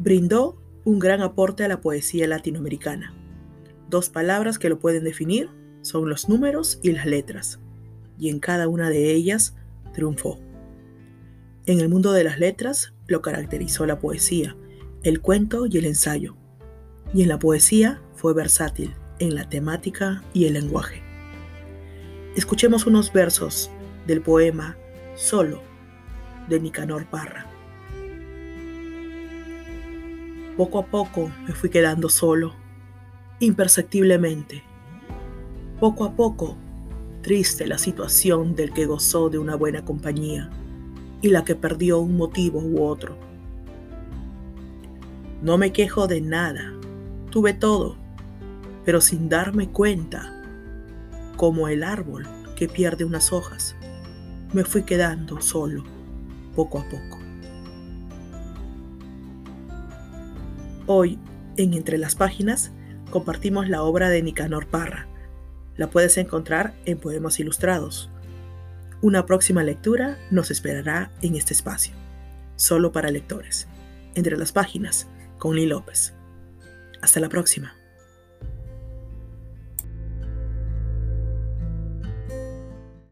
brindó un gran aporte a la poesía latinoamericana. Dos palabras que lo pueden definir son los números y las letras, y en cada una de ellas triunfó. En el mundo de las letras lo caracterizó la poesía, el cuento y el ensayo, y en la poesía fue versátil en la temática y el lenguaje. Escuchemos unos versos del poema Solo de Nicanor Parra. Poco a poco me fui quedando solo, imperceptiblemente. Poco a poco, triste la situación del que gozó de una buena compañía y la que perdió un motivo u otro. No me quejo de nada, tuve todo, pero sin darme cuenta como el árbol que pierde unas hojas. Me fui quedando solo, poco a poco. Hoy, en Entre las Páginas, compartimos la obra de Nicanor Parra. La puedes encontrar en Poemas Ilustrados. Una próxima lectura nos esperará en este espacio, solo para lectores. Entre las Páginas, con Lee López. Hasta la próxima.